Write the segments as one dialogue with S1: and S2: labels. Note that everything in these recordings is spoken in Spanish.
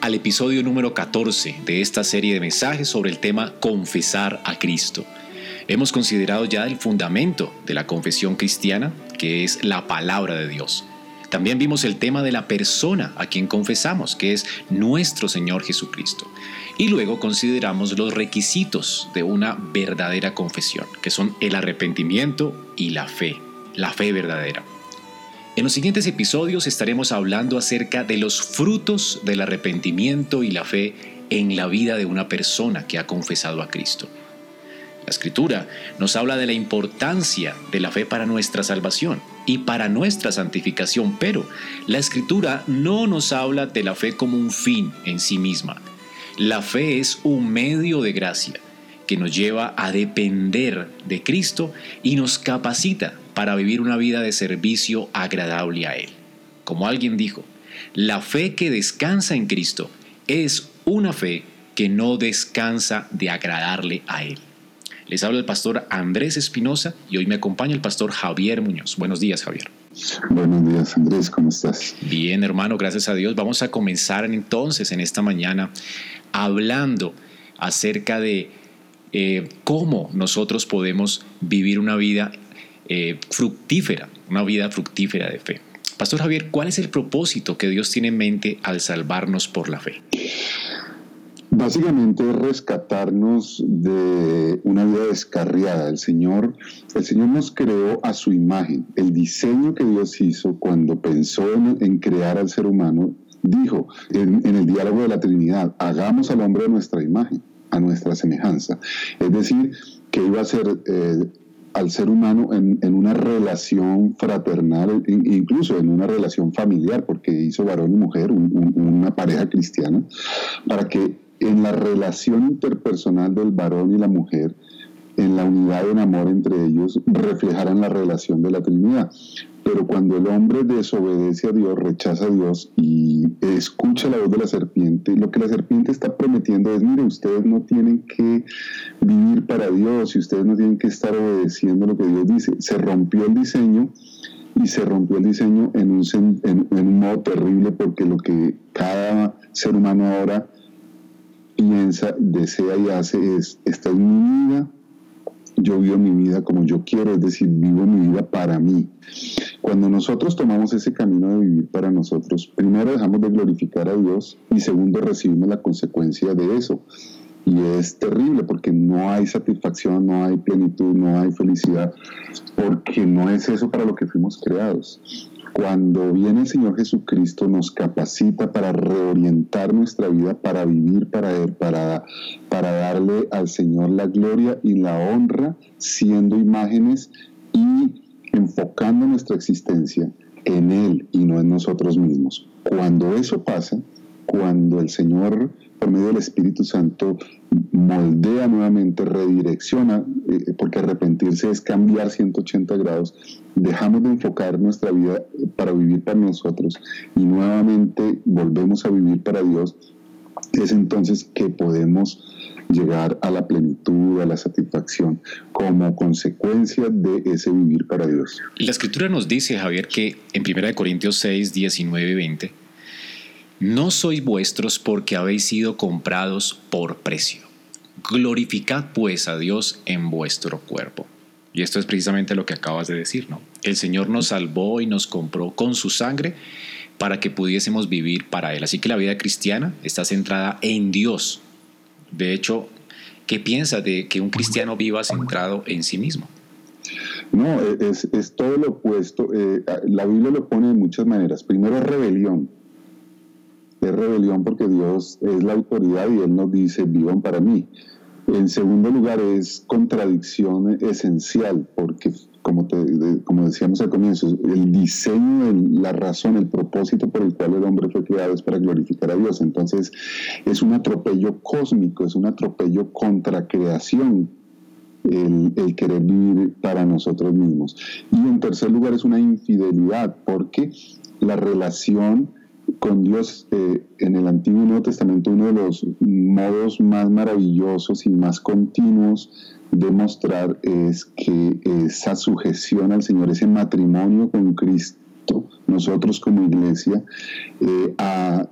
S1: al episodio número 14 de esta serie de mensajes sobre el tema Confesar a Cristo. Hemos considerado ya el fundamento de la confesión cristiana, que es la palabra de Dios. También vimos el tema de la persona a quien confesamos, que es nuestro Señor Jesucristo. Y luego consideramos los requisitos de una verdadera confesión, que son el arrepentimiento y la fe, la fe verdadera. En los siguientes episodios estaremos hablando acerca de los frutos del arrepentimiento y la fe en la vida de una persona que ha confesado a Cristo. La escritura nos habla de la importancia de la fe para nuestra salvación y para nuestra santificación, pero la escritura no nos habla de la fe como un fin en sí misma. La fe es un medio de gracia que nos lleva a depender de Cristo y nos capacita para vivir una vida de servicio agradable a Él. Como alguien dijo, la fe que descansa en Cristo es una fe que no descansa de agradarle a Él. Les habla el pastor Andrés Espinosa y hoy me acompaña el pastor Javier Muñoz. Buenos días, Javier.
S2: Buenos días, Andrés, ¿cómo estás?
S1: Bien, hermano, gracias a Dios. Vamos a comenzar entonces en esta mañana hablando acerca de eh, cómo nosotros podemos vivir una vida eh, fructífera, una vida fructífera de fe. Pastor Javier, ¿cuál es el propósito que Dios tiene en mente al salvarnos por la fe?
S2: Básicamente rescatarnos de una vida descarriada. El Señor, el Señor nos creó a su imagen. El diseño que Dios hizo cuando pensó en, crear al ser humano, dijo en, el diálogo de la Trinidad, hagamos al hombre a nuestra imagen, a nuestra semejanza. Es decir, que iba a ser eh, al ser humano en, una relación fraternal, incluso en una relación familiar, porque hizo varón y mujer, una pareja cristiana, para que en la relación interpersonal del varón y la mujer, en la unidad en amor entre ellos, reflejaran la relación de la Trinidad. Pero cuando el hombre desobedece a Dios, rechaza a Dios y escucha la voz de la serpiente, lo que la serpiente está prometiendo es, mire, ustedes no tienen que vivir para Dios y ustedes no tienen que estar obedeciendo lo que Dios dice. Se rompió el diseño y se rompió el diseño en un, en, un modo terrible porque lo que cada ser humano ahora piensa, desea y hace es, esta es mi yo vivo mi vida como yo quiero, es decir, vivo mi vida para mí. Cuando nosotros tomamos ese camino de vivir para nosotros, primero dejamos de glorificar a Dios y segundo recibimos la consecuencia de eso. Y es terrible porque no hay satisfacción, no hay plenitud, no hay felicidad, porque no es eso para lo que fuimos creados. Cuando viene el Señor Jesucristo nos capacita para reorientar nuestra vida, para vivir para Él, para, darle al Señor la gloria y la honra, siendo imágenes y enfocando nuestra existencia en Él y no en nosotros mismos. Cuando eso pasa, cuando el Señor, por medio del Espíritu Santo, moldea nuevamente, redirecciona, eh, porque arrepentirse es cambiar 180 grados, dejamos de enfocar nuestra vida para vivir para nosotros y nuevamente volvemos a vivir para Dios, es entonces que podemos llegar a la plenitud, a la satisfacción, como consecuencia de ese vivir para Dios.
S1: La escritura nos dice, Javier, que en 1 Corintios 6, 19 y 20, no sois vuestros porque habéis sido comprados por precio. Glorificad pues a Dios en vuestro cuerpo. Y esto es precisamente lo que acabas de decir, ¿no? El Señor nos salvó y nos compró con su sangre para que pudiésemos vivir para Él. Así que la vida cristiana está centrada en Dios. De hecho, ¿qué piensas de que un cristiano viva centrado en sí mismo?
S2: No, es, todo lo opuesto. Eh, la Biblia lo pone de muchas maneras. Primero rebelión. Es rebelión porque Dios es la autoridad y Él nos dice, vivan para mí. En segundo lugar es contradicción esencial porque como, como decíamos al comienzo, el diseño, la razón, el propósito por el cual el hombre fue creado es para glorificar a Dios. Entonces es un atropello cósmico, es un atropello contra creación. El, querer vivir para nosotros mismos. Y en tercer lugar es una infidelidad, porque la relación con Dios eh, en el Antiguo y Nuevo Testamento, uno de los modos más maravillosos y más continuos demostrar es que esa sujeción al Señor, ese matrimonio con Cristo, nosotros como iglesia, eh,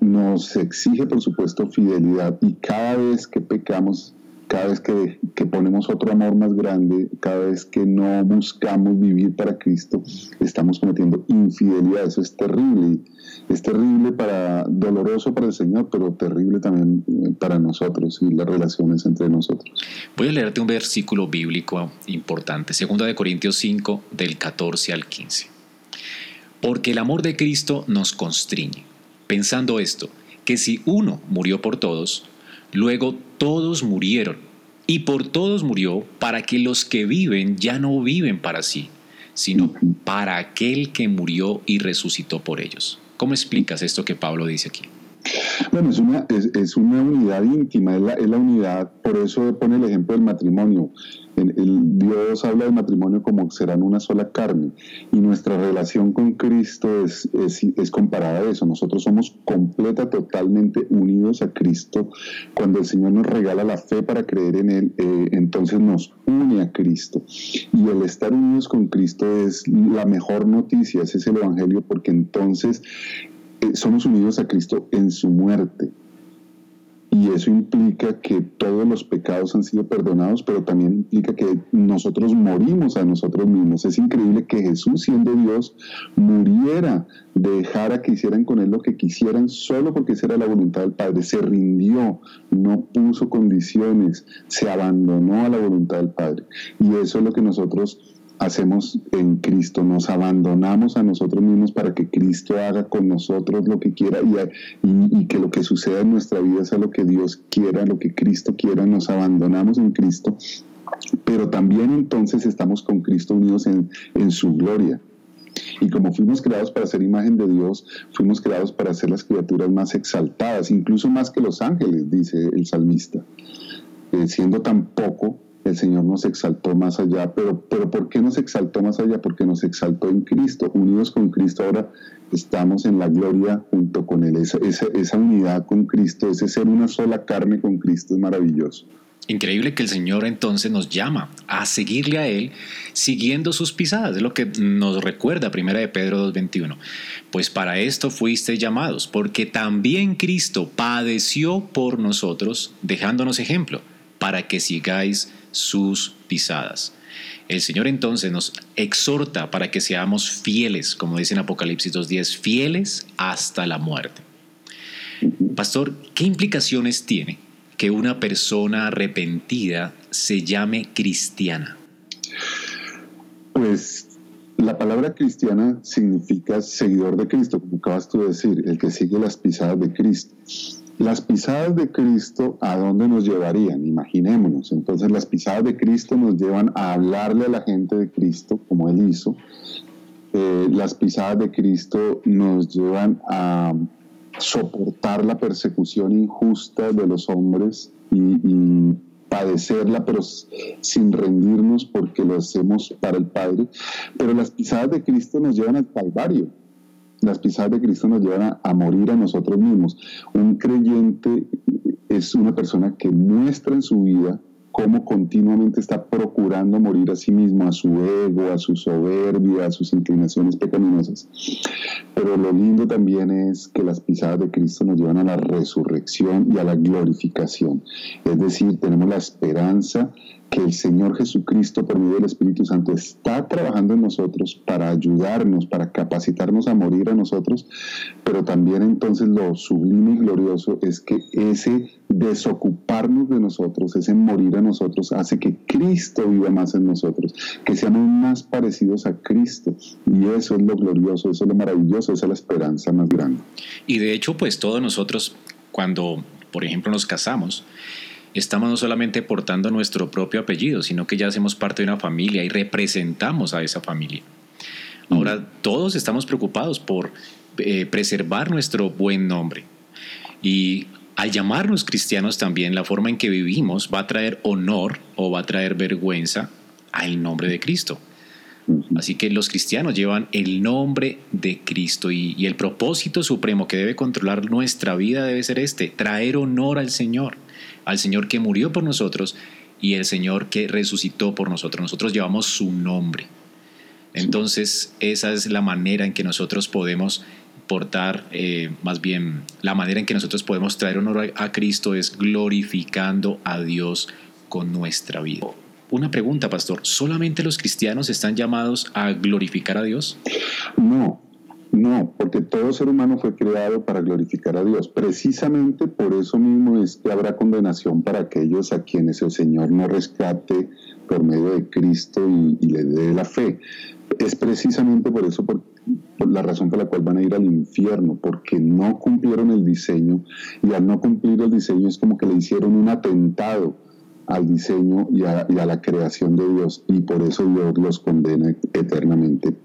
S2: nos exige por supuesto fidelidad. Y cada vez que pecamos, cada vez que, que, ponemos otro amor más grande, cada vez que no buscamos vivir para Cristo, estamos cometiendo infidelidad. Eso es terrible es terrible para, doloroso para el Señor, pero terrible también eh, para nosotros y las relaciones entre nosotros.
S1: Voy a leerte un versículo bíblico importante, 2 de Corintios 5, del 14 al 15. Porque el amor de Cristo nos constriñe, pensando esto, que si uno murió por todos, luego todos murieron, y por todos murió para que los que viven ya no viven para sí, sino para aquel que murió y resucitó por ellos. ¿Cómo explicas esto que Pablo dice aquí?
S2: Bueno, es una, es, una unidad íntima, es la, es la, unidad, por eso pone el ejemplo del matrimonio. El, Dios habla del matrimonio como serán una sola carne y nuestra relación con Cristo es, es, comparada a eso. Nosotros somos completa, totalmente unidos a Cristo. Cuando el Señor nos regala la fe para creer en Él, eh, entonces nos une a Cristo. Y el estar unidos con Cristo es la mejor noticia, ese es el Evangelio, porque entonces somos unidos a Cristo en su muerte y eso implica que todos los pecados han sido perdonados, pero también implica que nosotros morimos a nosotros mismos. Es increíble que Jesús, siendo Dios, muriera, dejara que hicieran con Él lo que quisieran, solo porque esa era la voluntad del Padre. Se rindió, no puso condiciones, se abandonó a la voluntad del Padre. Y eso es lo que nosotros hacemos en Cristo, nos abandonamos a nosotros mismos para que Cristo haga con nosotros lo que quiera y, que lo que suceda en nuestra vida sea lo que Dios quiera, lo que Cristo quiera, nos abandonamos en Cristo, pero también entonces estamos con Cristo unidos en, su gloria. Y como fuimos creados para ser imagen de Dios, fuimos creados para ser las criaturas más exaltadas, incluso más que los ángeles, dice el salmista. Eh, siendo tan poco, el Señor nos exaltó más allá, pero, pero ¿por qué nos exaltó más allá? Porque nos exaltó en Cristo, unidos con Cristo ahora estamos en la gloria junto con Él. Esa, unidad con Cristo, ese ser una sola carne con Cristo es maravilloso.
S1: Increíble que el Señor entonces nos llama a seguirle a Él siguiendo sus pisadas. Es lo que nos recuerda Primera de Pedro 2.21. Pues para esto fuiste llamados, porque también Cristo padeció por nosotros, dejándonos ejemplo, para que sigáis sus pisadas. El Señor entonces nos exhorta para que seamos fieles, como dice en Apocalipsis 2.10, fieles hasta la muerte. Pastor, ¿qué implicaciones tiene que una persona arrepentida se llame cristiana?
S2: Pues la palabra cristiana significa seguidor de Cristo, como acabas tú de decir, el que sigue las pisadas de Cristo. Las pisadas de Cristo, ¿a dónde nos llevarían? Imaginémonos. Entonces las pisadas de Cristo nos llevan a hablarle a la gente de Cristo, como Él hizo. Eh, las pisadas de Cristo nos llevan a soportar la persecución injusta de los hombres y, padecerla, pero sin rendirnos porque lo hacemos para el Padre. Pero las pisadas de Cristo nos llevan al Calvario las pisadas de Cristo nos llevan a, morir a nosotros mismos. Un creyente es una persona que muestra en su vida cómo continuamente está procurando morir a sí mismo, a su ego, a su soberbia, a sus inclinaciones pecaminosas. Pero lo lindo también es que las pisadas de Cristo nos llevan a la resurrección y a la glorificación. Es decir, tenemos la esperanza que el Señor Jesucristo por medio del Espíritu Santo está trabajando en nosotros para ayudarnos, para capacitarnos a morir a nosotros, pero también entonces lo sublime y glorioso es que ese desocuparnos de nosotros, ese morir a nosotros, hace que Cristo viva más en nosotros, que seamos más parecidos a Cristo. Y eso es lo glorioso, eso es lo maravilloso, esa es la esperanza más grande.
S1: Y de hecho, pues todos nosotros, cuando, por ejemplo, nos casamos, estamos no solamente portando nuestro propio apellido, sino que ya hacemos parte de una familia y representamos a esa familia. Ahora, todos estamos preocupados por eh, preservar nuestro buen nombre. Y al llamarnos cristianos también, la forma en que vivimos va a traer honor o va a traer vergüenza al nombre de Cristo. Así que los cristianos llevan el nombre de Cristo y, y, el propósito supremo que debe controlar nuestra vida debe ser este, traer honor al Señor al Señor que murió por nosotros y el Señor que resucitó por nosotros. Nosotros llevamos su nombre. Entonces, esa es la manera en que nosotros podemos portar, eh, más bien, la manera en que nosotros podemos traer honor a, a Cristo es glorificando a Dios con nuestra vida. Una pregunta, pastor, ¿solamente los cristianos están llamados a glorificar a Dios?
S2: No, no, porque todo ser humano fue creado para glorificar a Dios. Precisamente por eso mismo es que habrá condenación para aquellos a quienes el Señor no rescate por medio de Cristo y, le dé la fe. Es precisamente por eso por, la razón por la cual van a ir al infierno, porque no cumplieron el diseño y al no cumplir el diseño es como que le hicieron un atentado al diseño y y a, la creación de Dios y por eso Dios los condena eternamente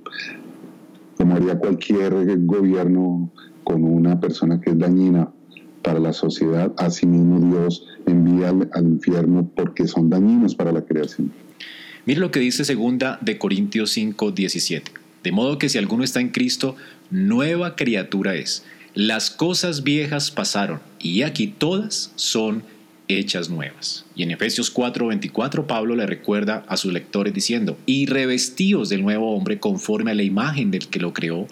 S2: como haría cualquier gobierno con una persona que es dañina para la sociedad, asimismo Dios envía al, infierno porque son dañinos para la creación.
S1: Mire lo que dice segunda de Corintios 5, 17. De modo que si alguno está en Cristo, nueva criatura es. Las cosas viejas pasaron y aquí todas son hechas nuevas. Y en Efesios 4:24 Pablo le recuerda a sus lectores diciendo, y revestidos del nuevo hombre conforme a la imagen del que lo creó,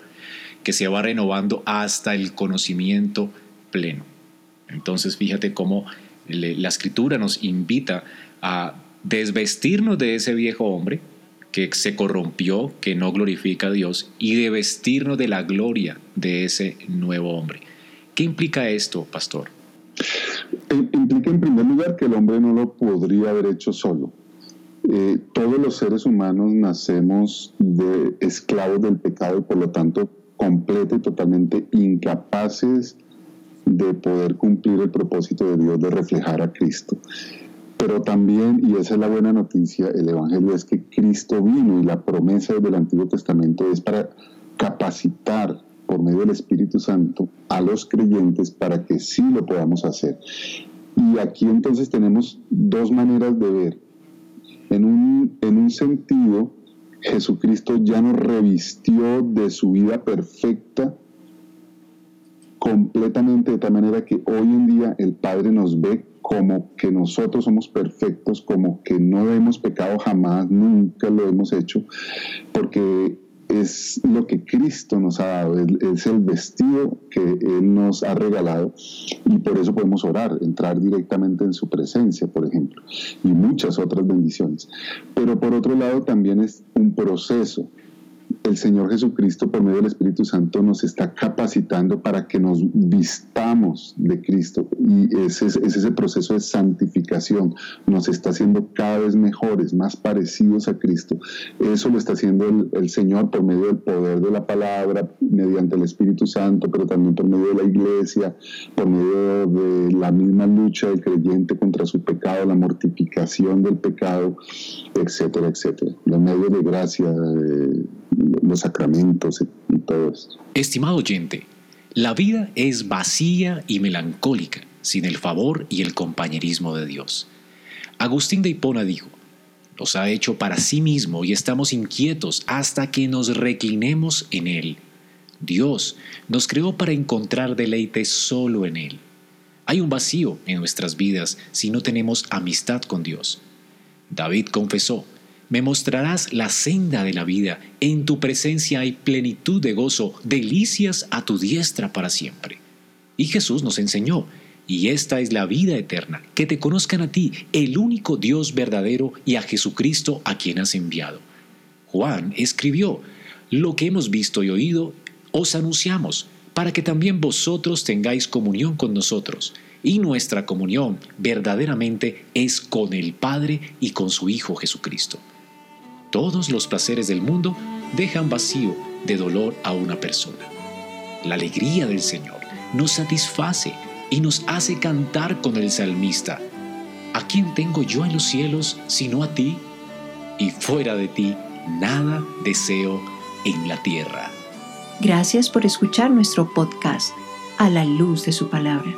S1: que se va renovando hasta el conocimiento pleno. Entonces fíjate cómo la escritura nos invita a desvestirnos de ese viejo hombre que se corrompió, que no glorifica a Dios, y de vestirnos de la gloria de ese nuevo hombre. ¿Qué implica esto, pastor?
S2: Implica en primer lugar que el hombre no lo podría haber hecho solo. Eh, todos los seres humanos nacemos de esclavos del pecado y por lo tanto completo y totalmente incapaces de poder cumplir el propósito de Dios de reflejar a Cristo. Pero también, y esa es la buena noticia, el Evangelio es que Cristo vino y la promesa del Antiguo Testamento es para capacitar por medio del Espíritu Santo a los creyentes para que sí lo podamos hacer. Y aquí entonces tenemos dos maneras de ver. En un, en un sentido, Jesucristo ya nos revistió de su vida perfecta completamente de tal manera que hoy en día el Padre nos ve como que nosotros somos perfectos, como que no hemos pecado jamás, nunca lo hemos hecho, porque es lo que Cristo nos ha dado, es el vestido que Él nos ha regalado y por eso podemos orar, entrar directamente en su presencia, por ejemplo, y muchas otras bendiciones. Pero por otro lado también es un proceso el Señor Jesucristo por medio del Espíritu Santo nos está capacitando para que nos vistamos de Cristo y ese es, ese proceso de santificación, nos está haciendo cada vez mejores, más parecidos a Cristo. Eso lo está haciendo el, Señor por medio del poder de la palabra, mediante el Espíritu Santo, pero también por medio de la iglesia, por medio de la misma lucha del creyente contra su pecado, la mortificación del pecado, etcétera, etcétera. Los medios de gracia. De, los sacramentos y todo esto.
S1: Estimado oyente, la vida es vacía y melancólica sin el favor y el compañerismo de Dios. Agustín de Hipona dijo, nos ha hecho para sí mismo y estamos inquietos hasta que nos reclinemos en Él. Dios nos creó para encontrar deleite solo en Él. Hay un vacío en nuestras vidas si no tenemos amistad con Dios. David confesó, me mostrarás la senda de la vida. En tu presencia hay plenitud de gozo, delicias a tu diestra para siempre. Y Jesús nos enseñó, y esta es la vida eterna, que te conozcan a ti, el único Dios verdadero, y a Jesucristo a quien has enviado. Juan escribió, lo que hemos visto y oído, os anunciamos, para que también vosotros tengáis comunión con nosotros. Y nuestra comunión verdaderamente es con el Padre y con su Hijo Jesucristo. Todos los placeres del mundo dejan vacío de dolor a una persona. La alegría del Señor nos satisface y nos hace cantar con el salmista. ¿A quién tengo yo en los cielos sino a ti? Y fuera de ti nada deseo en la tierra.
S3: Gracias por escuchar nuestro podcast a la luz de su palabra.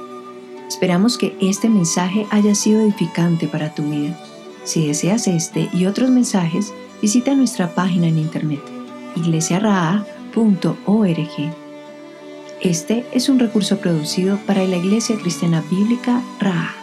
S3: Esperamos que este mensaje haya sido edificante para tu vida. Si deseas este y otros mensajes, visita nuestra página en internet iglesiaraa.org. Este es un recurso producido para la Iglesia Cristiana Bíblica Ra.